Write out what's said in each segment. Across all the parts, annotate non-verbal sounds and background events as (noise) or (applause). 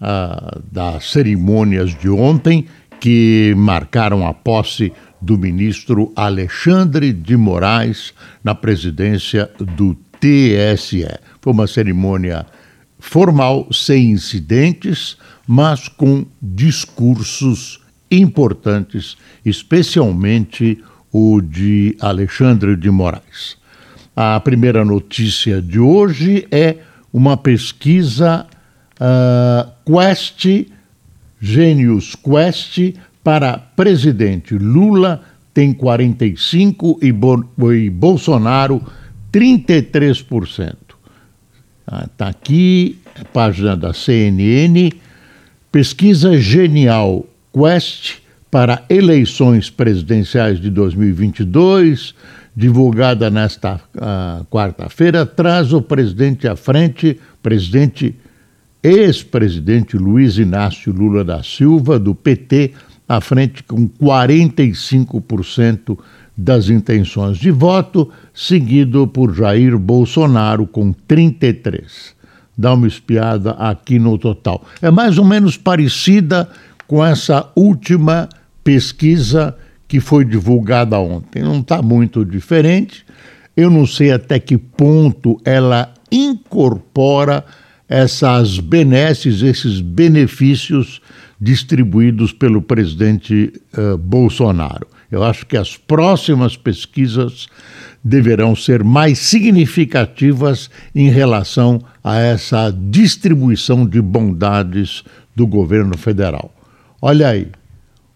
ah, das cerimônias de ontem que marcaram a posse do ministro Alexandre de Moraes na presidência do TSE. Foi uma cerimônia formal, sem incidentes, mas com discursos importantes, especialmente o de Alexandre de Moraes. A primeira notícia de hoje é uma pesquisa uh, Quest, Genius Quest, para presidente. Lula tem 45% e, Bo e Bolsonaro 33%. Está ah, aqui, página da CNN, pesquisa genial Quest para eleições presidenciais de 2022, divulgada nesta uh, quarta-feira, traz o presidente à frente, presidente ex-presidente Luiz Inácio Lula da Silva, do PT, à frente com 45% das intenções de voto, seguido por Jair Bolsonaro com 33. Dá uma espiada aqui no total. É mais ou menos parecida com essa última pesquisa que foi divulgada ontem. Não está muito diferente. Eu não sei até que ponto ela incorpora essas benesses, esses benefícios distribuídos pelo presidente uh, Bolsonaro. Eu acho que as próximas pesquisas deverão ser mais significativas em relação a essa distribuição de bondades do governo federal. Olha aí,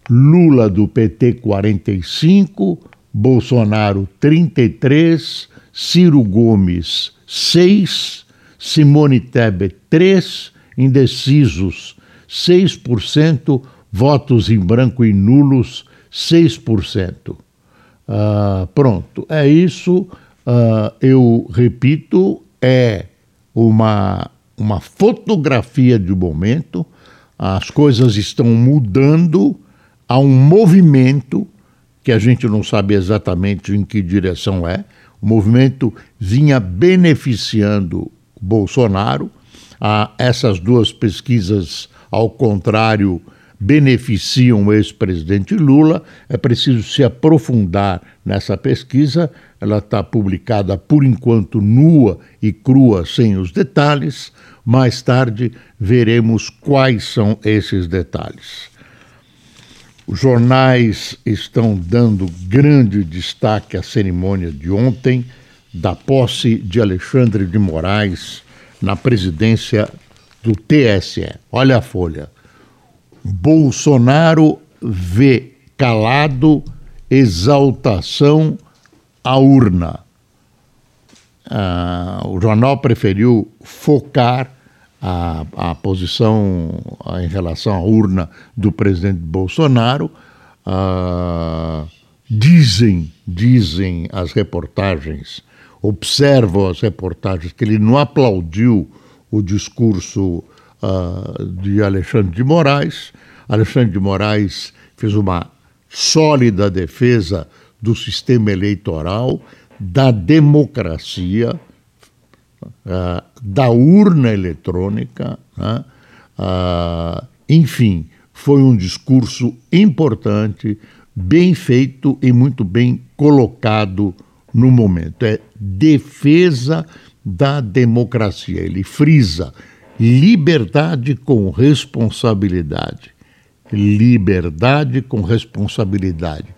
Lula do PT 45, Bolsonaro 33, Ciro Gomes 6, Simone Tebet 3, indecisos 6%, votos em branco e nulos 6%. Uh, ah, pronto, é isso. Uh, eu repito, é uma, uma fotografia de momento. As coisas estão mudando, há um movimento que a gente não sabe exatamente em que direção é. O movimento vinha beneficiando Bolsonaro. Ah, essas duas pesquisas, ao contrário, beneficiam o ex-presidente Lula. É preciso se aprofundar nessa pesquisa. Ela está publicada, por enquanto, nua e crua, sem os detalhes. Mais tarde veremos quais são esses detalhes. Os jornais estão dando grande destaque à cerimônia de ontem da posse de Alexandre de Moraes na presidência do TSE. Olha a folha. Bolsonaro vê calado exaltação à urna. Ah, o jornal preferiu focar a, a posição em relação à urna do presidente Bolsonaro. Ah, dizem, dizem as reportagens, observam as reportagens que ele não aplaudiu o discurso uh, de Alexandre de Moraes. Alexandre de Moraes fez uma sólida defesa do sistema eleitoral, da democracia, uh, da urna eletrônica, né? uh, enfim, foi um discurso importante, bem feito e muito bem colocado no momento. É defesa da democracia. Ele frisa liberdade com responsabilidade. Liberdade com responsabilidade.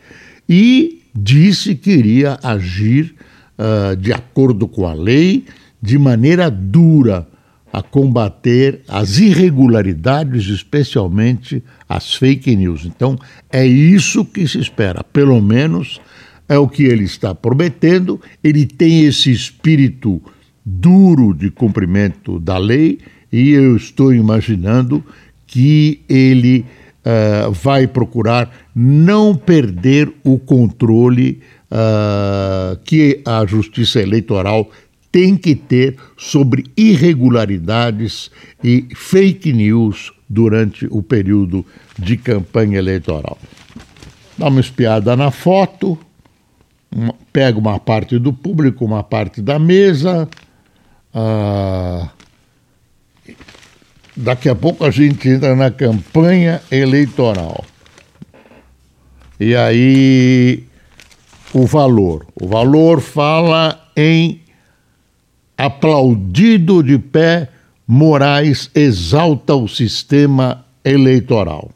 E disse que iria agir uh, de acordo com a lei, de maneira dura, a combater as irregularidades, especialmente as fake news. Então, é isso que se espera, pelo menos é o que ele está prometendo. Ele tem esse espírito duro de cumprimento da lei e eu estou imaginando que ele uh, vai procurar não perder o controle uh, que a Justiça Eleitoral tem que ter sobre irregularidades e fake news durante o período de campanha eleitoral. Dá uma espiada na foto, uma, pega uma parte do público, uma parte da mesa. Uh, daqui a pouco a gente entra na campanha eleitoral. E aí o valor. O valor fala em aplaudido de pé, Moraes exalta o sistema eleitoral.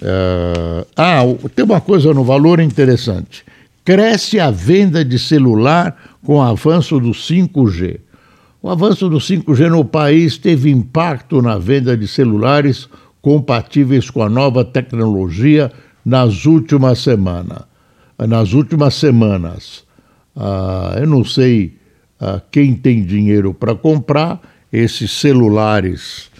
Uh, ah, tem uma coisa no valor interessante. Cresce a venda de celular com o avanço do 5G. O avanço do 5G no país teve impacto na venda de celulares compatíveis com a nova tecnologia nas últimas semanas. Nas últimas semanas. Uh, eu não sei uh, quem tem dinheiro para comprar esses celulares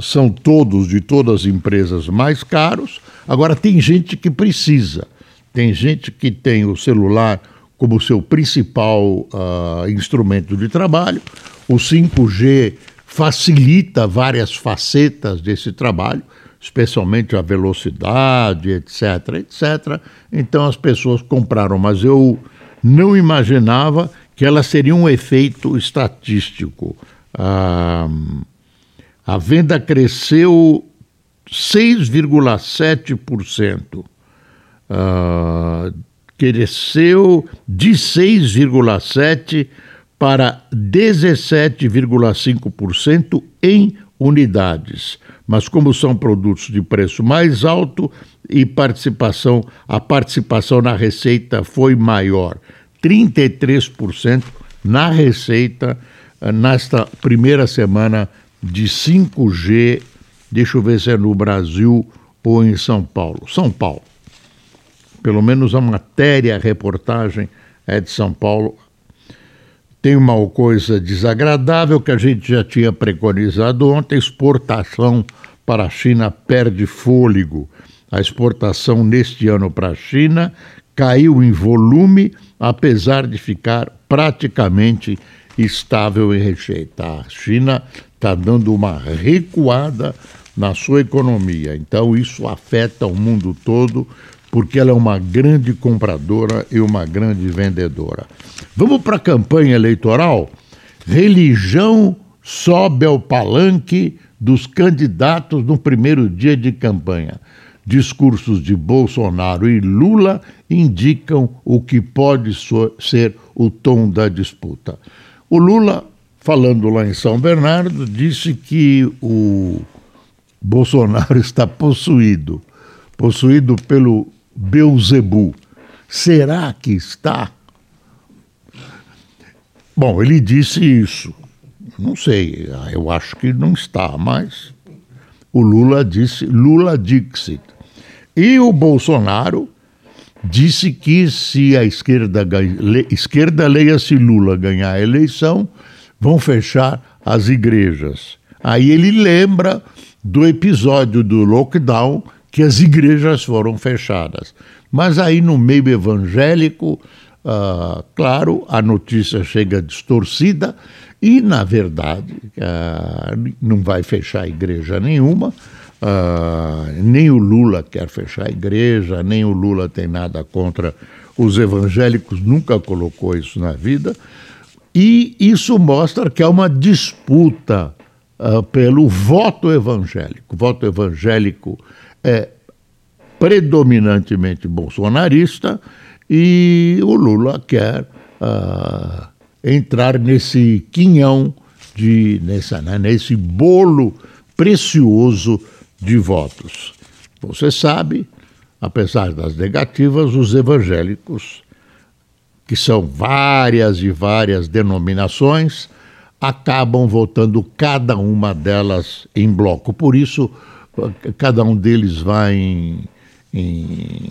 são todos de todas as empresas mais caros. Agora tem gente que precisa. Tem gente que tem o celular como seu principal uh, instrumento de trabalho. O 5G facilita várias facetas desse trabalho, especialmente a velocidade, etc, etc. Então as pessoas compraram, mas eu não imaginava que ela seria um efeito estatístico. Ah, a venda cresceu 6,7%. Ah, cresceu de 6,7% para 17,5% em unidades. Mas como são produtos de preço mais alto e participação, a participação na receita foi maior, 33% na receita eh, nesta primeira semana de 5G. Deixa eu ver se é no Brasil ou em São Paulo. São Paulo. Pelo menos a matéria, a reportagem é de São Paulo. Tem uma coisa desagradável que a gente já tinha preconizado ontem: exportação para a China perde fôlego. A exportação neste ano para a China caiu em volume, apesar de ficar praticamente estável em receita. A China está dando uma recuada na sua economia, então isso afeta o mundo todo, porque ela é uma grande compradora e uma grande vendedora. Vamos para a campanha eleitoral? Religião sobe ao palanque dos candidatos no primeiro dia de campanha. Discursos de Bolsonaro e Lula indicam o que pode ser o tom da disputa. O Lula, falando lá em São Bernardo, disse que o Bolsonaro (laughs) está possuído possuído pelo Beuzebu. Será que está? Bom, ele disse isso. Não sei, eu acho que não está, mas o Lula disse Lula Dixit. E o Bolsonaro disse que se a esquerda, esquerda leia-se Lula ganhar a eleição, vão fechar as igrejas. Aí ele lembra do episódio do lockdown que as igrejas foram fechadas. Mas aí no meio evangélico, uh, claro, a notícia chega distorcida e, na verdade, uh, não vai fechar igreja nenhuma. Uh, nem o Lula quer fechar a igreja, nem o Lula tem nada contra os evangélicos, nunca colocou isso na vida. E isso mostra que há uma disputa pelo voto evangélico. O voto evangélico é predominantemente bolsonarista e o Lula quer uh, entrar nesse quinhão, de, nessa, né, nesse bolo precioso de votos. Você sabe, apesar das negativas, os evangélicos, que são várias e várias denominações, acabam votando cada uma delas em bloco. Por isso, cada um deles vai em, em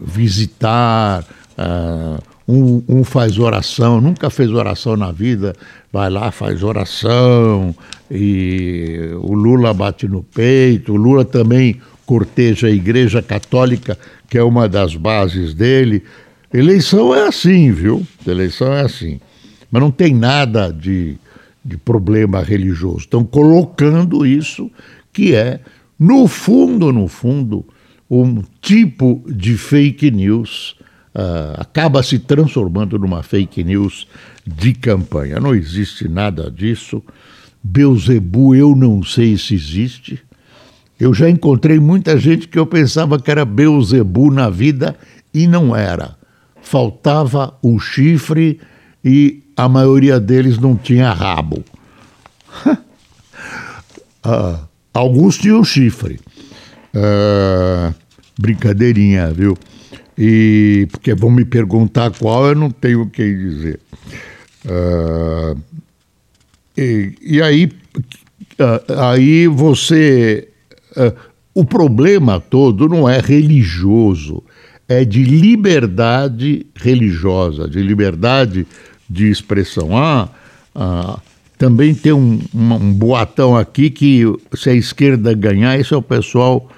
visitar uh, um, um, faz oração, nunca fez oração na vida, vai lá, faz oração, e o Lula bate no peito, o Lula também corteja a Igreja Católica, que é uma das bases dele. Eleição é assim, viu? Eleição é assim. Mas não tem nada de, de problema religioso. Estão colocando isso, que é, no fundo, no fundo, um tipo de fake news uh, acaba se transformando numa fake news de campanha. Não existe nada disso. Beuzebu, eu não sei se existe. Eu já encontrei muita gente que eu pensava que era Beuzebu na vida e não era. Faltava o chifre e a maioria deles não tinha rabo. uh, (laughs) alguns tinham chifre. Uh, brincadeirinha, viu? E porque vão me perguntar qual, eu não tenho o que dizer. Uh, e, e, aí, uh, aí você. O problema todo não é religioso, é de liberdade religiosa, de liberdade de expressão. Ah, ah também tem um, um, um boatão aqui que se a esquerda ganhar, esse é o pessoal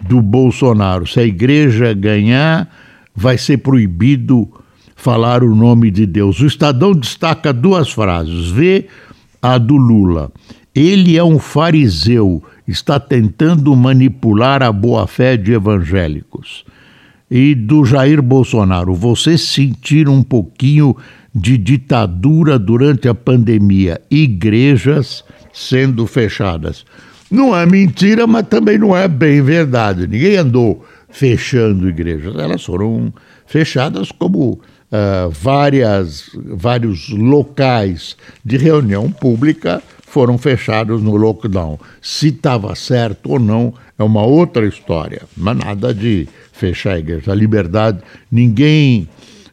do Bolsonaro. Se a igreja ganhar, vai ser proibido falar o nome de Deus. O Estadão destaca duas frases. Vê a do Lula. Ele é um fariseu, está tentando manipular a boa-fé de evangélicos. E do Jair Bolsonaro, você sentir um pouquinho de ditadura durante a pandemia, igrejas sendo fechadas. Não é mentira, mas também não é bem verdade. Ninguém andou fechando igrejas. Elas foram fechadas como uh, várias, vários locais de reunião pública foram fechados no lockdown. Se estava certo ou não é uma outra história, mas nada de fechar a igreja. A liberdade, ninguém,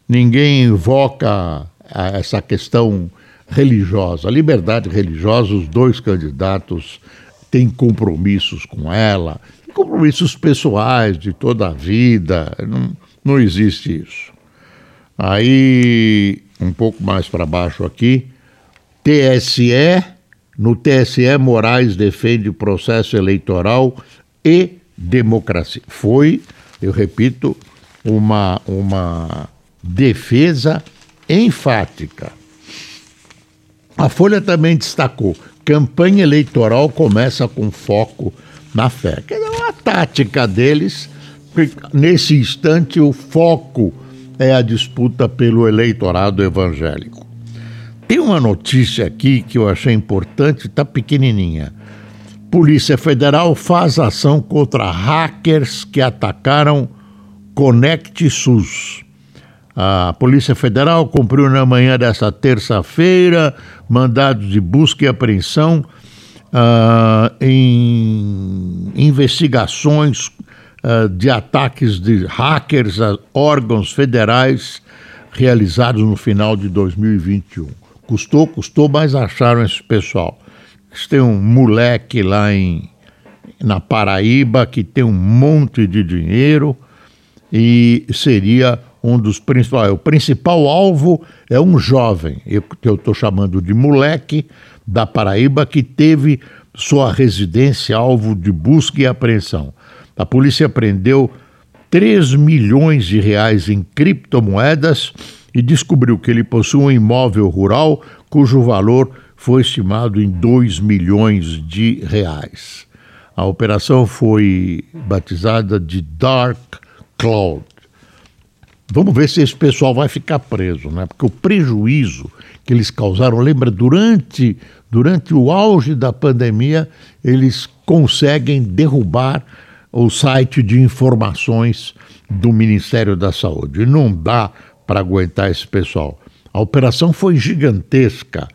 ninguém invoca essa questão religiosa. A liberdade religiosa, os dois candidatos têm compromissos com ela, compromissos pessoais de toda a vida, não, não existe isso. Aí, um pouco mais para baixo aqui, TSE, no TSE Moraes defende processo eleitoral e democracia. Foi, eu repito, uma, uma defesa enfática. A Folha também destacou: campanha eleitoral começa com foco na fé. Que é uma tática deles, nesse instante o foco é a disputa pelo eleitorado evangélico. Tem uma notícia aqui que eu achei importante, está pequenininha. Polícia Federal faz ação contra hackers que atacaram Conect SUS. A Polícia Federal cumpriu na manhã desta terça-feira mandados de busca e apreensão uh, em investigações uh, de ataques de hackers a órgãos federais realizados no final de 2021. Custou, custou, mas acharam esse pessoal. Tem um moleque lá em, na Paraíba que tem um monte de dinheiro e seria um dos principais. O principal alvo é um jovem, que eu estou chamando de moleque, da Paraíba, que teve sua residência alvo de busca e apreensão. A polícia prendeu 3 milhões de reais em criptomoedas e descobriu que ele possui um imóvel rural cujo valor foi estimado em 2 milhões de reais. A operação foi batizada de Dark Cloud. Vamos ver se esse pessoal vai ficar preso, né? Porque o prejuízo que eles causaram, lembra, durante, durante o auge da pandemia, eles conseguem derrubar o site de informações do Ministério da Saúde. Não dá para aguentar esse pessoal. A operação foi gigantesca.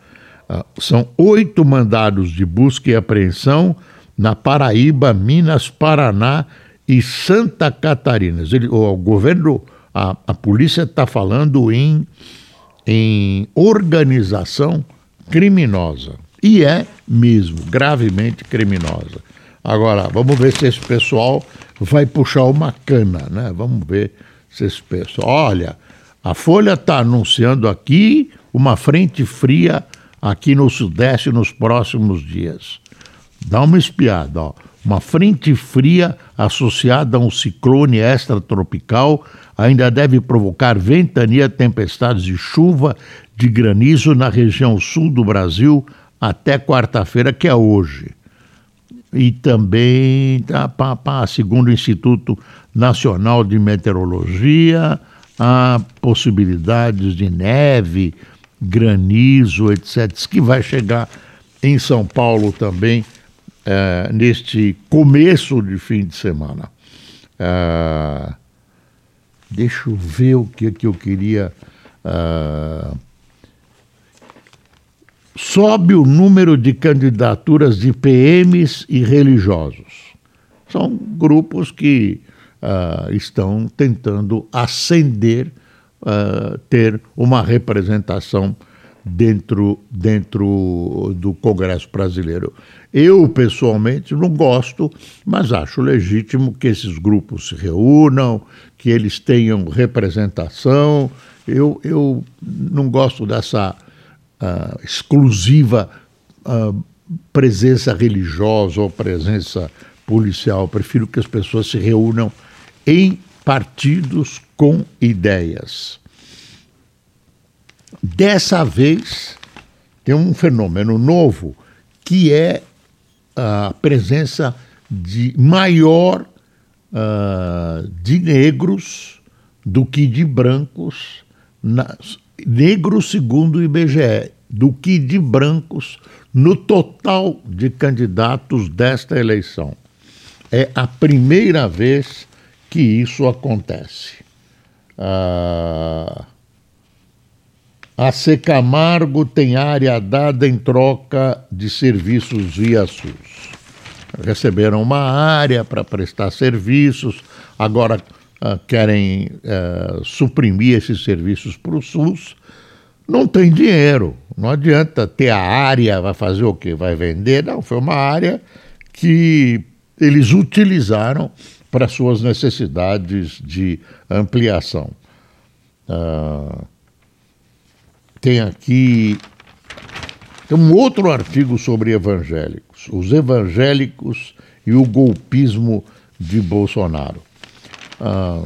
Uh, são oito mandados de busca e apreensão na Paraíba, Minas, Paraná e Santa Catarina. Ele, o governo a, a polícia está falando em, em organização criminosa. E é mesmo, gravemente criminosa. Agora, vamos ver se esse pessoal vai puxar uma cana, né? Vamos ver se esse pessoal. Olha, A Folha está anunciando aqui uma frente fria aqui no Sudeste nos próximos dias. Dá uma espiada, ó. Uma frente fria associada a um ciclone extratropical ainda deve provocar ventania, tempestades de chuva, de granizo na região sul do Brasil até quarta-feira, que é hoje. E também, tá, pá, pá, segundo o Instituto Nacional de Meteorologia, há possibilidades de neve, granizo, etc., que vai chegar em São Paulo também é, neste começo de fim de semana. É, deixa eu ver o que, que eu queria. É, sobe o número de candidaturas de PMs e religiosos. São grupos que uh, estão tentando ascender, uh, ter uma representação dentro, dentro do Congresso brasileiro. Eu, pessoalmente, não gosto, mas acho legítimo que esses grupos se reúnam, que eles tenham representação. Eu, eu não gosto dessa uh, exclusiva uh, presença religiosa ou presença policial. Eu prefiro que as pessoas se reúnam em partidos com ideias. Dessa vez, tem um fenômeno novo que é a presença de maior uh, de negros do que de brancos, na, negros segundo o IBGE, do que de brancos no total de candidatos desta eleição. É a primeira vez que isso acontece. Ah, a Secamargo tem área dada em troca de serviços via SUS. Receberam uma área para prestar serviços, agora uh, querem uh, suprimir esses serviços para o SUS. Não tem dinheiro, não adianta ter a área, vai fazer o quê? Vai vender? Não, foi uma área que eles utilizaram para suas necessidades de ampliação. Uh, tem aqui tem um outro artigo sobre evangélicos, os evangélicos e o golpismo de Bolsonaro. Ah,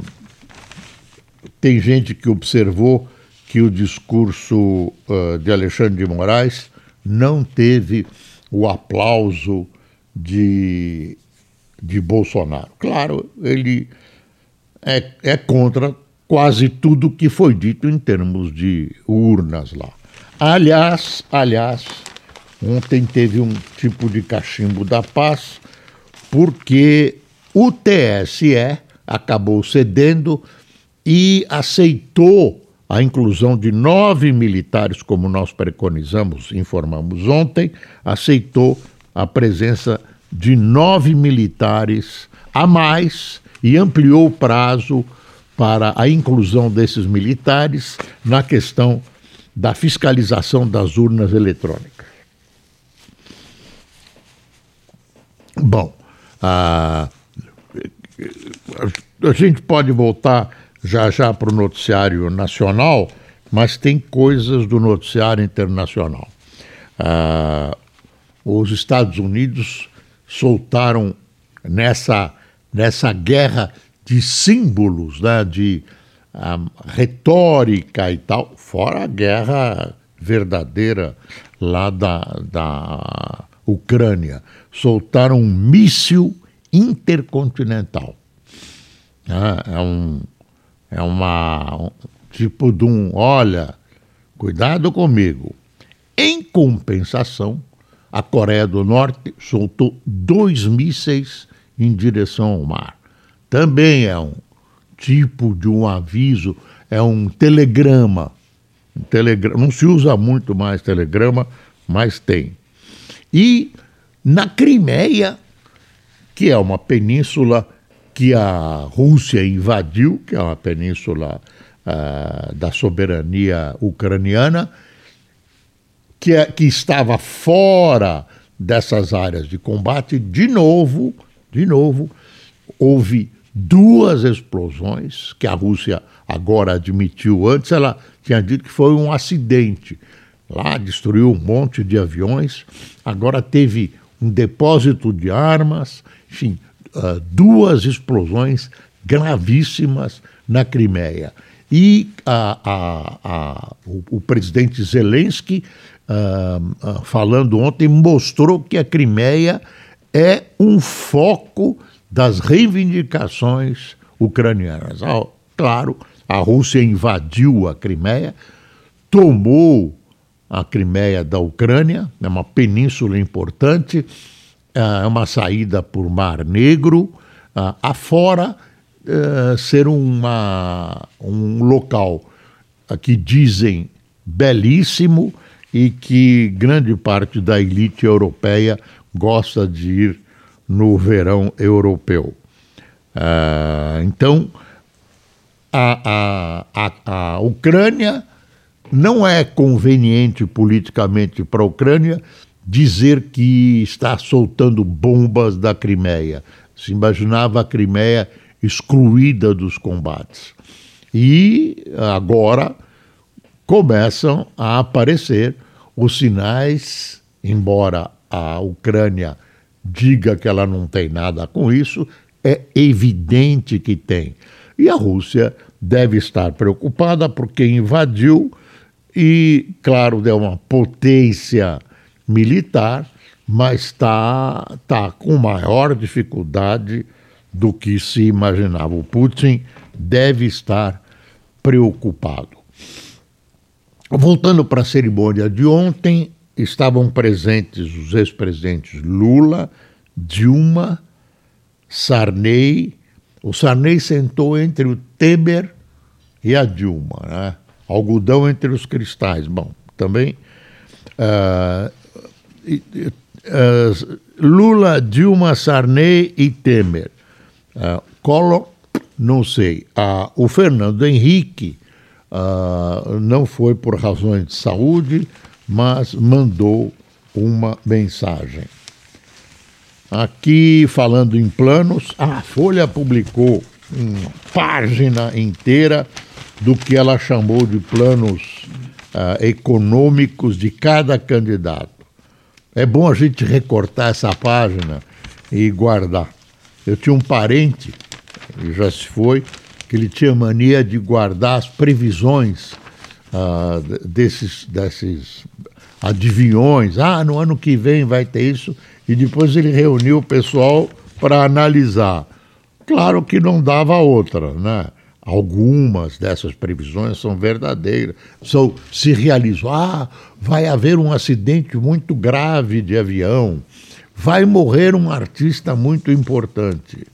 tem gente que observou que o discurso uh, de Alexandre de Moraes não teve o aplauso de, de Bolsonaro. Claro, ele é, é contra quase tudo que foi dito em termos de urnas lá. Aliás, aliás, ontem teve um tipo de cachimbo da paz, porque o TSE acabou cedendo e aceitou a inclusão de nove militares, como nós preconizamos, informamos ontem, aceitou a presença de nove militares a mais e ampliou o prazo para a inclusão desses militares na questão da fiscalização das urnas eletrônicas. Bom, a, a gente pode voltar já já para o noticiário nacional, mas tem coisas do noticiário internacional. Os Estados Unidos soltaram nessa, nessa guerra de símbolos, né, de um, retórica e tal, fora a guerra verdadeira lá da, da Ucrânia. Soltaram um míssil intercontinental. É, é um, é uma, um tipo de um, olha, cuidado comigo. Em compensação, a Coreia do Norte soltou dois mísseis em direção ao mar também é um tipo de um aviso, é um telegrama. Um telegrama. Não se usa muito mais telegrama, mas tem. E na Crimeia, que é uma península que a Rússia invadiu, que é uma península uh, da soberania ucraniana, que, é, que estava fora dessas áreas de combate, de novo, de novo, houve duas explosões que a Rússia agora admitiu. Antes ela tinha dito que foi um acidente. Lá destruiu um monte de aviões. Agora teve um depósito de armas, enfim, uh, duas explosões gravíssimas na Crimeia. E a, a, a, o, o, presidente Zelensky, uh, uh, falando ontem, mostrou que a Crimeia é um foco das reivindicações ucranianas. Ah, claro, a Rússia invadiu a Crimeia, tomou a Crimeia da Ucrânia, é uma península importante, é uma saída por Mar Negro, ah, afora é, ser uma, um local que dizem belíssimo e que grande parte da elite europeia gosta de ir no verão europeu. Uh, então, a, a, a, a Ucrânia não é conveniente politicamente para a Ucrânia dizer que está soltando bombas da Crimeia. Se imaginava a Crimeia excluída dos combates. E agora começam a aparecer os sinais, embora a Ucrânia diga que ela não tem nada com isso, é evidente que tem. E a Rússia deve estar preocupada porque invadiu e, claro, é uma potência militar, mas está tá com maior dificuldade do que se imaginava. O Putin deve estar preocupado. Voltando para a cerimônia de ontem, estavam presentes os ex-presidentes Lula, Dilma, Sarney. O Sarney sentou entre o Temer e a Dilma, né? algodão entre os cristais. Bom, também. Uh, uh, Lula, Dilma, Sarney e Temer. Uh, Collor, não sei. Uh, o Fernando Henrique não foi por razões de saúde, mas mandou uma mensagem. Aqui, falando em planos, a Folha publicou uma página inteira do que ela chamou de planos uh, econômicos de cada candidato. É bom a gente recortar essa página e guardar. Eu tinha um parente, já se foi, que ele tinha mania de guardar as previsões uh, desses, desses adivinhões. Ah, no ano que vem vai ter isso. E depois ele reuniu o pessoal para analisar. Claro que não dava outra, né? Algumas dessas previsões são verdadeiras. São, se realizou, ah, vai haver um acidente muito grave de avião vai morrer um artista muito importante.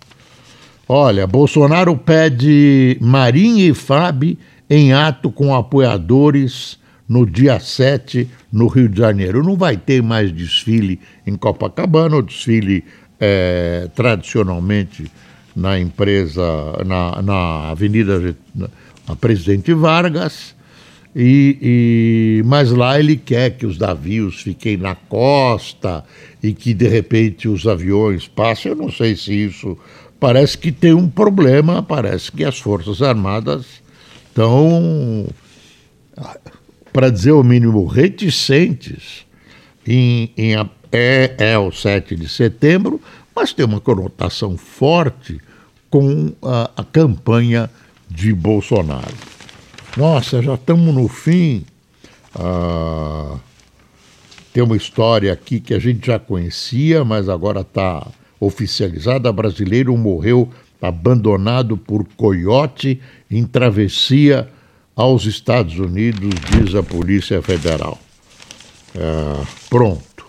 Olha, Bolsonaro pede Marinha e Fábio em ato com apoiadores no dia 7 no Rio de Janeiro. Não vai ter mais desfile em Copacabana, o desfile é, tradicionalmente na empresa, na, na Avenida na Presidente Vargas. E, e, mas lá ele quer que os navios fiquem na costa e que de repente os aviões passem. Eu não sei se isso parece que tem um problema, parece que as Forças Armadas estão, para dizer o mínimo, reticentes em, em é, é o 7 de setembro, mas tem uma conotação forte com a, a campanha de Bolsonaro. Nossa, já estamos no fim. Ah, tem uma história aqui que a gente já conhecia, mas agora está oficializada. Brasileiro morreu abandonado por coiote em travessia aos Estados Unidos, diz a Polícia Federal. Ah, pronto.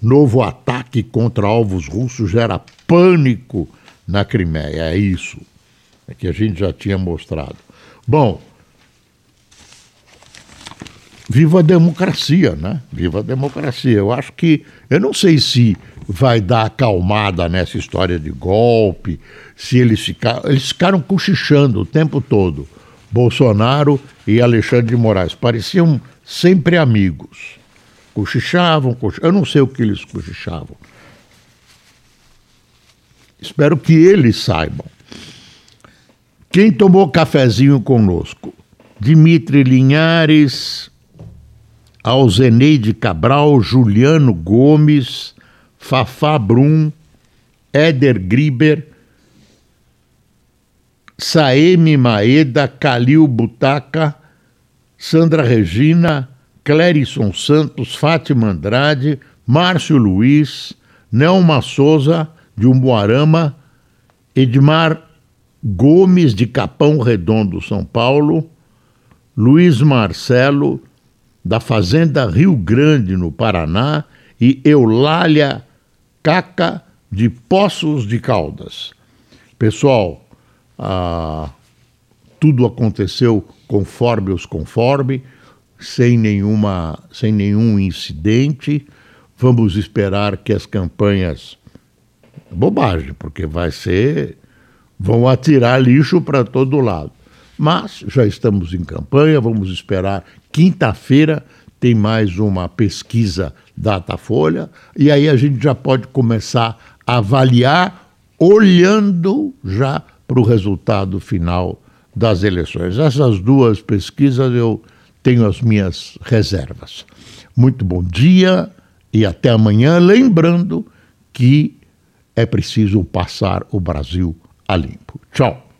Novo ataque contra alvos russos gera pânico na Crimeia. É isso. É que a gente já tinha mostrado. Bom, viva a democracia, né? Viva a democracia. Eu acho que, eu não sei se vai dar acalmada nessa história de golpe, se eles ficaram, eles ficaram cochichando o tempo todo. Bolsonaro e Alexandre de Moraes pareciam sempre amigos. Cochichavam, cochichavam. eu não sei o que eles cochichavam. Espero que eles saibam. Quem tomou cafezinho conosco? Dimitri Linhares, Alzeneide Cabral, Juliano Gomes, Fafá Brum, Éder Griber, Saeme Maeda, Calil Butaca, Sandra Regina, Clérison Santos, Fátima Andrade, Márcio Luiz, Nelma Souza, de Umboarama, Edmar Gomes, de Capão Redondo, São Paulo, Luiz Marcelo, da Fazenda Rio Grande, no Paraná, e Eulália Caca, de Poços de Caldas. Pessoal, ah, tudo aconteceu conforme os conforme, sem, nenhuma, sem nenhum incidente. Vamos esperar que as campanhas. Bobagem, porque vai ser. vão atirar lixo para todo lado. Mas já estamos em campanha, vamos esperar. Quinta-feira tem mais uma pesquisa Datafolha, e aí a gente já pode começar a avaliar olhando já para o resultado final das eleições. Essas duas pesquisas eu tenho as minhas reservas. Muito bom dia e até amanhã. Lembrando que é preciso passar o Brasil a limpo. Tchau.